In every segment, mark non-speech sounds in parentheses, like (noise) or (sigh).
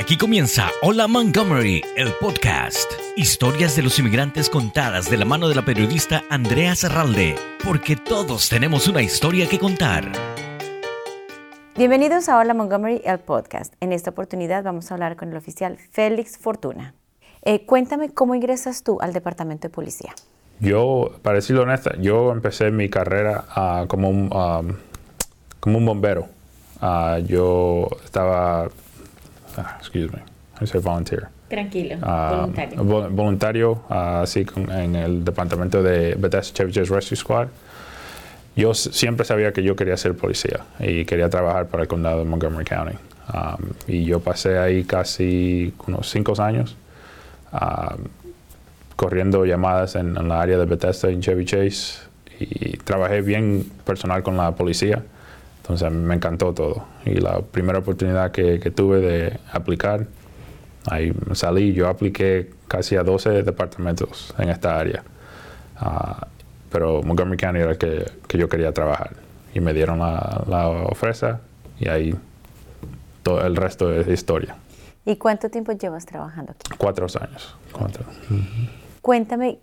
Aquí comienza Hola Montgomery, el podcast. Historias de los inmigrantes contadas de la mano de la periodista Andrea Serralde, porque todos tenemos una historia que contar. Bienvenidos a Hola Montgomery, el podcast. En esta oportunidad vamos a hablar con el oficial Félix Fortuna. Eh, cuéntame cómo ingresas tú al departamento de policía. Yo, para decirlo honesta, yo empecé mi carrera ah, como, un, um, como un bombero. Ah, yo estaba Ah, excuse me, I say volunteer. Tranquilo, ah, voluntario. voluntario, ah, así en el departamento de Bethesda Chevy Chase Rescue Squad. Yo siempre sabía que yo quería ser policía y quería trabajar para el condado de Montgomery County. Um, y yo pasé ahí casi unos cinco años um, corriendo llamadas en, la área de Bethesda en Chevy Chase y trabajé bien personal con la policía. Entonces me encantó todo. Y la primera oportunidad que, tuve de aplicar, ahí salí, yo apliqué casi a 12 departamentos en esta área. Ah, pero Montgomery County era el que, yo quería trabajar. Y me dieron la, la y ahí todo el resto es historia. ¿Y cuánto tiempo llevas trabajando aquí? Cuatro años. Cuatro. Cuéntame,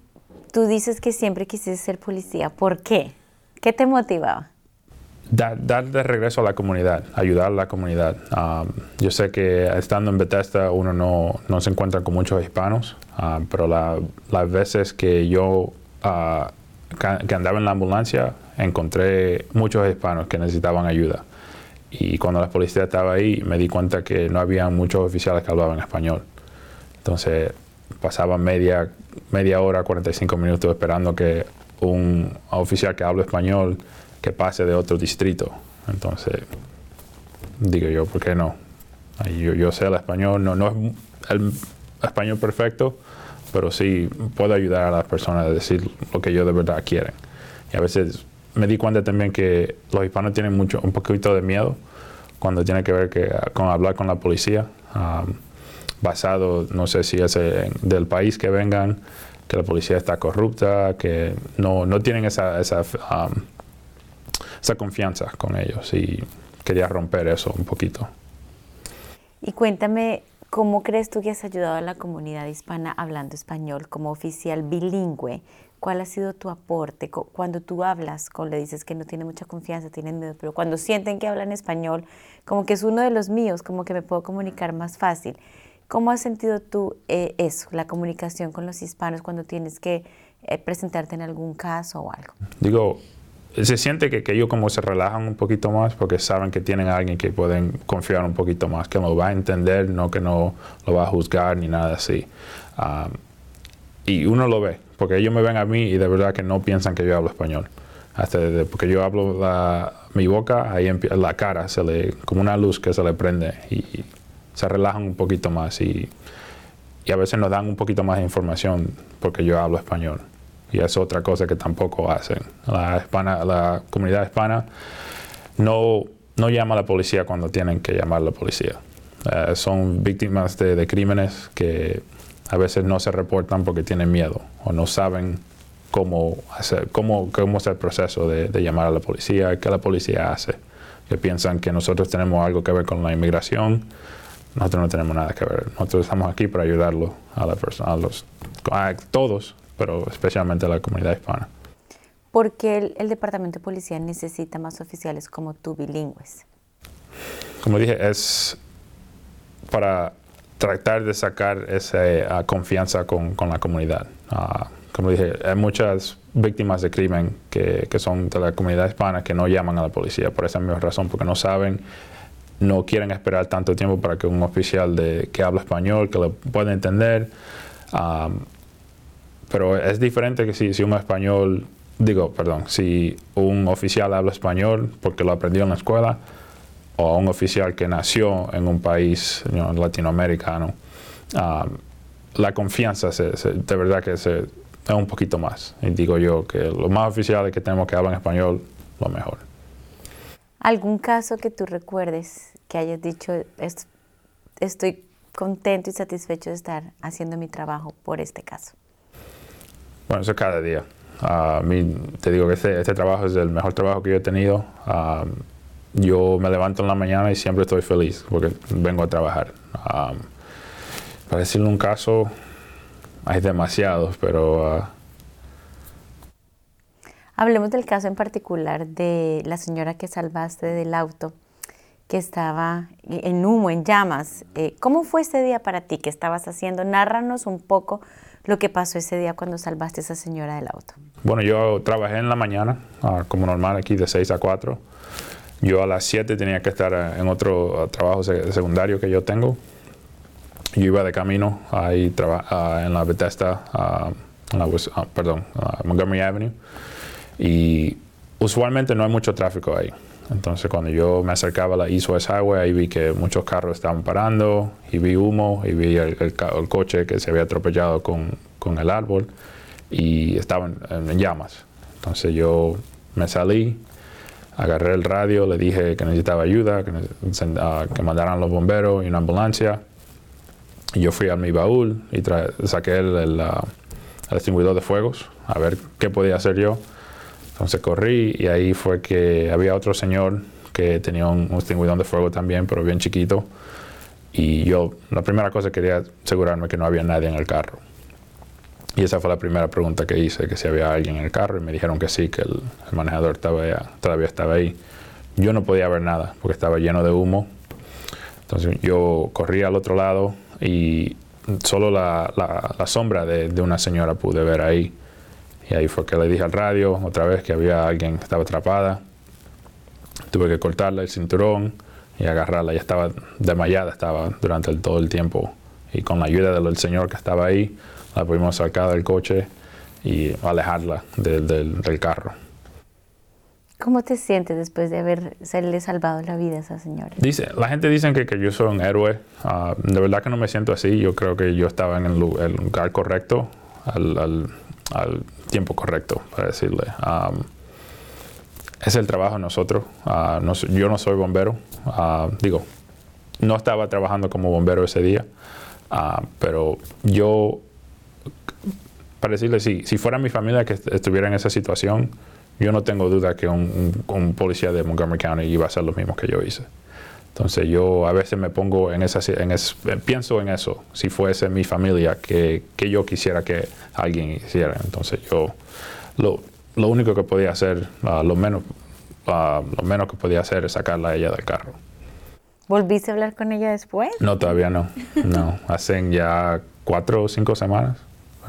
tú dices que siempre quisiste ser policía. ¿Por qué? ¿Qué te motivaba? Dar, de regreso a la comunidad, ayudar a la comunidad. Um, yo sé que estando en Bethesda uno no, no se encuentra con muchos hispanos, um, pero las veces que yo uh, que andaba en la ambulancia encontré muchos hispanos que necesitaban ayuda. Y cuando la policía estaba ahí me di cuenta que no había muchos oficiales que hablaban español. Entonces pasaba media, media hora, 45 minutos esperando que un oficial que hable español que pase de otro distrito. Entonces, digo yo, ¿por qué no? Yo, sé el español, no, no es el español perfecto, pero sí puedo ayudar a las personas a decir lo que ellos de verdad quieren. Y a veces me di cuenta también que los hispanos tienen mucho, un poquito de miedo cuando tiene que ver que, con hablar con la policía, basado, no sé si es del país que vengan, que la policía está corrupta, que no, no tienen esa, esa confianza con ellos y quería romper eso un poquito. Y cuéntame, ¿cómo crees tú que has ayudado a la comunidad hispana hablando español como oficial bilingüe? ¿Cuál ha sido tu aporte? Cuando tú hablas, cuando le dices que no tiene mucha confianza, tienen miedo, pero cuando sienten que hablan español, como que es uno de los míos, como que me puedo comunicar más fácil. ¿Cómo has sentido tú eh, eso, la comunicación con los hispanos cuando tienes que eh, presentarte en algún caso o algo? Digo, se siente que, que, ellos como se relajan un poquito más porque saben que tienen a alguien que pueden confiar un poquito más, que lo va a entender, no que no lo va a juzgar ni nada así. Y uno lo ve, porque ellos me ven a mí y de verdad que no piensan que yo hablo español. Hasta porque yo hablo la, mi boca, ahí en la cara se le, como una luz que se le prende y se relajan un poquito más y, y a veces nos dan un poquito más de información porque yo hablo español y es otra cosa que tampoco hacen. La, hispana, la comunidad hispana no, no llama a la policía cuando tienen que llamar a la policía. Eh, son víctimas de, crímenes que a veces no se reportan porque tienen miedo o no saben cómo, hacer, cómo, cómo es el proceso de, llamar a la policía, qué la policía hace. Que piensan que nosotros tenemos algo que ver con la inmigración. Nosotros no tenemos nada que ver. Nosotros estamos aquí para ayudarlo a la persona, a los, a todos pero especialmente la comunidad hispana. ¿Por qué el, Departamento de Policía necesita más oficiales como tú bilingües? Como dije, es para tratar de sacar esa confianza con, con, la comunidad. Ah, como dije, hay muchas víctimas de crimen que, que, son de la comunidad hispana que no llaman a la policía por esa misma razón, porque no saben, no quieren esperar tanto tiempo para que un oficial de, que habla español, que lo pueda entender, ah, pero es diferente que si, si un español, digo, perdón, si un oficial habla español porque lo aprendió en la escuela, o un oficial que nació en un país latinoamericano, um, la confianza de verdad que se, es un poquito más. Y digo yo que los más oficiales que tenemos que hablan español, lo mejor. ¿Algún caso que tú recuerdes que hayas dicho, estoy contento y satisfecho de estar haciendo mi trabajo por este caso? Bueno, eso es cada día. A mí te digo que este, este, trabajo es el mejor trabajo que yo he tenido. yo me levanto en la mañana y siempre estoy feliz porque vengo a trabajar. para decirle un caso, hay demasiados, pero... Ah, Hablemos del caso en particular de la señora que salvaste del auto, que estaba en humo, en llamas. Eh, ¿Cómo fue ese día para ti? ¿Qué estabas haciendo? Nárranos un poco lo que pasó ese día cuando salvaste a esa señora del auto. Bueno, yo trabajé en la mañana, ah, como normal aquí, de 6 a 4. Yo a las 7 tenía que estar eh, en otro ah, trabajo secundario que yo tengo. Yo iba de camino ahí uh, en la Bethesda, uh, perdón, Montgomery Avenue. Y usualmente no hay mucho tráfico ahí. Entonces cuando yo me acercaba a la East West Highway, ahí vi que muchos carros estaban parando y vi humo y vi el, coche que se había atropellado con, con el árbol y estaban en llamas. Entonces yo me salí, agarré el radio, le dije que necesitaba ayuda, que, que mandaran los bomberos y una ambulancia. Y yo fui a mi baúl y saqué el, el, ah, el, extinguidor de fuegos a ver qué podía hacer yo. Entonces corrí y ahí fue que había otro señor que tenía un, extinguidor de fuego también, pero bien chiquito. Y yo, la primera cosa quería asegurarme que no había nadie en el carro. Y esa fue la primera pregunta que hice, que si había alguien en el carro, y me dijeron que sí, que el, manejador estaba todavía estaba ahí. Yo no podía ver nada, porque estaba lleno de humo. Entonces yo corrí al otro lado y solo la, la, sombra de, de, una señora pude ver ahí. Y ahí fue que le dije al radio otra vez que había alguien que estaba atrapada. Tuve que cortarle el cinturón y agarrarla. Ya estaba desmayada, estaba durante todo el tiempo. Y con la ayuda del señor que estaba ahí, la pudimos sacar del coche y alejarla del carro. ¿Cómo te sientes después de haberle salvado la vida a esa señora? Dice, la gente dice que, que yo soy un héroe. Ah, de verdad que no me siento así. Yo creo que yo estaba en el, lugar correcto, al, tiempo correcto, para decirle. es el trabajo de nosotros. Ah, yo no soy bombero. Ah, digo, no estaba trabajando como bombero ese día, pero yo, para decirle, si, si fuera mi familia que estuviera en esa situación, yo no tengo duda que un, policía de Montgomery County iba a hacer lo mismo que yo hice. Entonces yo a veces me pongo en esa, en pienso en eso, si fuese mi familia, que, yo quisiera que alguien hiciera. Entonces yo lo, lo único que podía hacer, ah, lo, menos, uh, lo menos que podía hacer es sacarla a ella del carro. ¿Volviste a hablar con ella después? No, todavía no. No, (laughs) hacen ya cuatro o cinco semanas.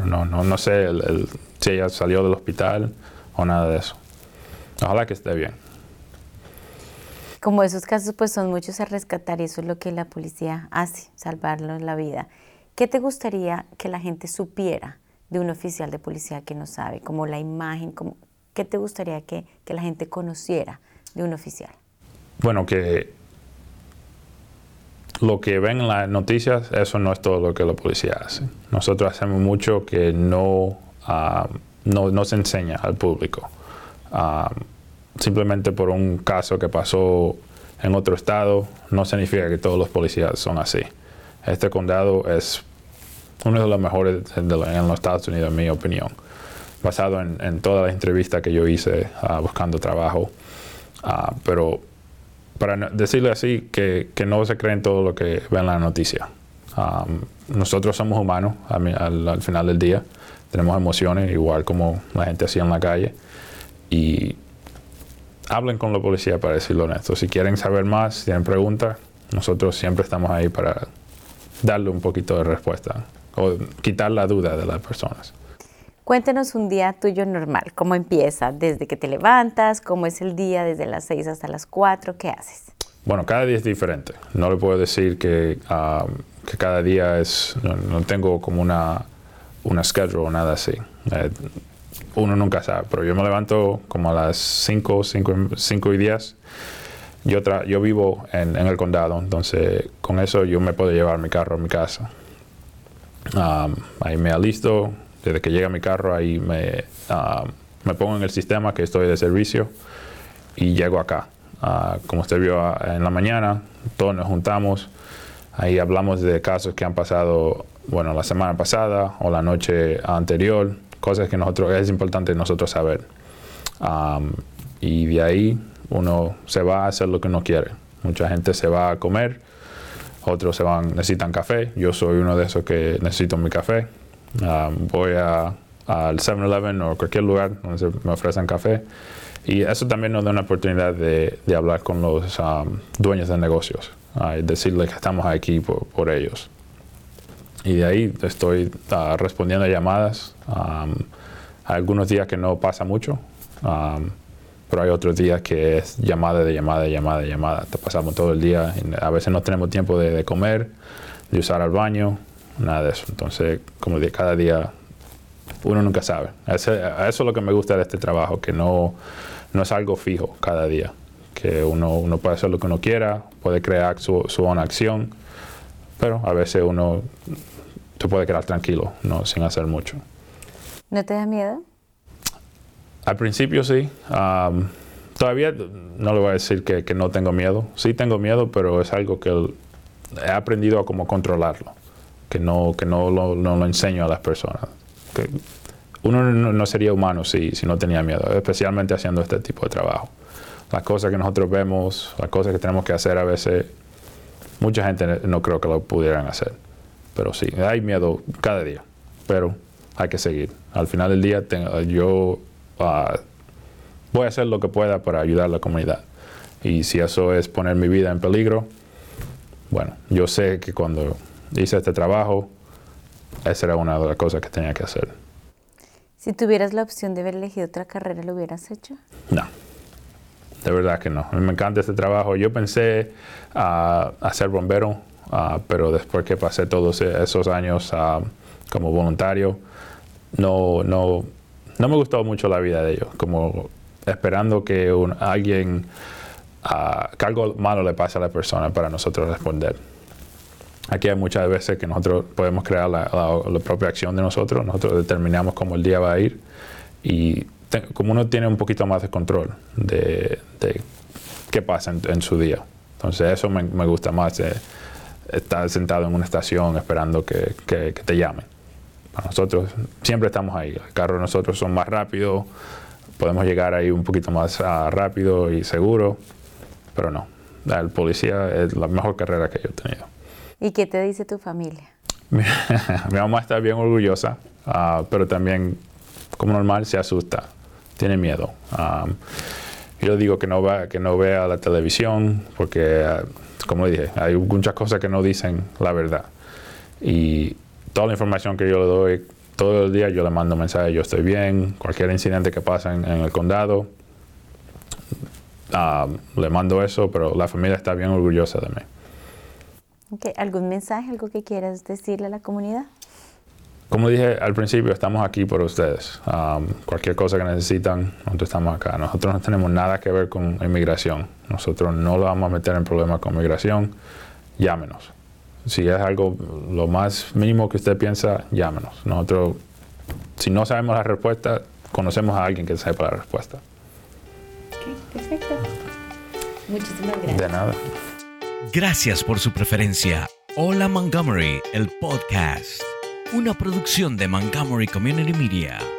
no, no, no sé si ella salió del hospital o nada de eso. Ojalá que esté bien. Como esos casos pues son muchos a rescatar y eso es lo que la policía hace, salvarlos la vida. ¿Qué te gustaría que la gente supiera de un oficial de policía que no sabe? Como la imagen, como, ¿qué te gustaría que, que la gente conociera de un oficial? Bueno, que lo que ven en las noticias, eso no es todo lo que la policía hace. Nosotros hacemos mucho que no... Ah, no, se enseña al público. Ah, simplemente por un caso que pasó en otro estado, no significa que todos los policías son así. Este condado es uno de los mejores en los Estados Unidos, en mi opinión, basado en, todas las entrevistas que yo hice ah, buscando trabajo. Ah, pero para decirle así, que, no se creen todo lo que ven en la noticia. nosotros somos humanos al final del día tenemos emociones, igual como la gente hacía en la calle. Y hablen con la policía para decirlo honesto. Si quieren saber más, si tienen preguntas, nosotros siempre estamos ahí para darle un poquito de respuesta o quitar la duda de las personas. Cuéntenos un día tuyo normal, cómo empieza, desde que te levantas, cómo es el día desde las 6 hasta las 4, ¿qué haces? Bueno, cada día es diferente. No le puedo decir que, ah, que cada día es, no tengo como una una schedule o nada así. Eh, uno nunca sabe, pero yo me levanto como a las 5, 5, y 10. Yo, yo vivo en, el condado, entonces con eso yo me puedo llevar mi carro a mi casa. Um, ahí me alisto, desde que llega mi carro ahí me, um, me pongo en el sistema que estoy de servicio y llego acá. Uh, como usted vio uh, en la mañana, todos nos juntamos, ahí hablamos de casos que han pasado bueno, la semana pasada o la noche anterior, cosas que nosotros es importante nosotros saber. y de ahí uno se va a hacer lo que uno quiere. Mucha gente se va a comer, otros se van, necesitan café. Yo soy uno de esos que necesito mi café. Ah, voy a, al 7-Eleven o cualquier lugar donde me ofrecen café. Y eso también nos da una oportunidad de, de hablar con los um, dueños de negocios y decirles que estamos aquí por, por, ellos. Y de ahí estoy uh, respondiendo a llamadas. Um, hay algunos días que no pasa mucho, um, pero hay otros días que es llamada de llamada de llamada de llamada. Te pasamos todo el día. a veces no tenemos tiempo de, de comer, de usar el baño, nada de eso. Entonces, como de cada día, uno nunca sabe. eso es lo que me gusta de este trabajo, que no, no es algo fijo cada día. Que uno, uno puede hacer lo que uno quiera, puede crear su, su buena acción, pero a veces uno se puede quedar tranquilo, no, sin hacer mucho. ¿No te da miedo? Al principio sí. todavía no le voy a decir que, que, no tengo miedo. Sí tengo miedo, pero es algo que he aprendido a cómo controlarlo. Que no, que no lo, no lo enseño a las personas. Que uno no, sería humano si, si, no tenía miedo, especialmente haciendo este tipo de trabajo. Las cosas que nosotros vemos, las cosas que tenemos que hacer a veces, mucha gente no creo que lo pudieran hacer. Pero sí, hay miedo cada día, pero hay que seguir. Al final del día tengo, yo voy a hacer lo que pueda para ayudar a la comunidad. Y si eso es poner mi vida en peligro, bueno, yo sé que cuando hice este trabajo, esa era una de las cosas que tenía que hacer. Si tuvieras la opción de haber elegido otra carrera, ¿lo hubieras hecho? No, de verdad que no. Me encanta este trabajo. Yo pensé a ser bombero, pero después que pasé todos esos años como voluntario, no, no, no me gustó mucho la vida de ellos, como esperando que alguien, uh, que algo malo le pase a la persona para nosotros responder. Aquí hay muchas veces que nosotros podemos crear la, propia acción de nosotros, nosotros determinamos cómo el día va a ir y como uno tiene un poquito más de control de, qué pasa en, su día. Entonces eso me, gusta más, estar sentado en una estación esperando que, que te llamen nosotros siempre estamos ahí. El carro de nosotros son más rápidos, podemos llegar ahí un poquito más uh, rápido y seguro, pero no. El policía es la mejor carrera que yo he tenido. ¿Y qué te dice tu familia? (laughs) Mi, mamá está bien orgullosa, uh, pero también, como normal, se asusta, tiene miedo. Um, yo digo que no, va, que no vea la televisión porque, uh, como dije, hay muchas cosas que no dicen la verdad. Y toda la información que yo le doy, todo el día yo le mando mensajes, yo estoy bien, cualquier incidente que pasa en, el condado, ah, le mando eso, pero la familia está bien orgullosa de mí. ¿Algún mensaje, algo que quieras decirle a la comunidad? Como dije al principio, estamos aquí por ustedes. Ah, cualquier cosa que necesitan, nosotros estamos acá. Nosotros no tenemos nada que ver con inmigración. Nosotros no lo vamos a meter en problemas con inmigración. Llámenos si es algo lo más mínimo que usted piensa, llámenos. Nosotros, si no sabemos la respuesta, conocemos a alguien que sepa la respuesta. Ok, perfecto. Muchísimas gracias. De nada. Gracias por su preferencia. Hola Montgomery, el podcast. Una producción de Montgomery Community Media.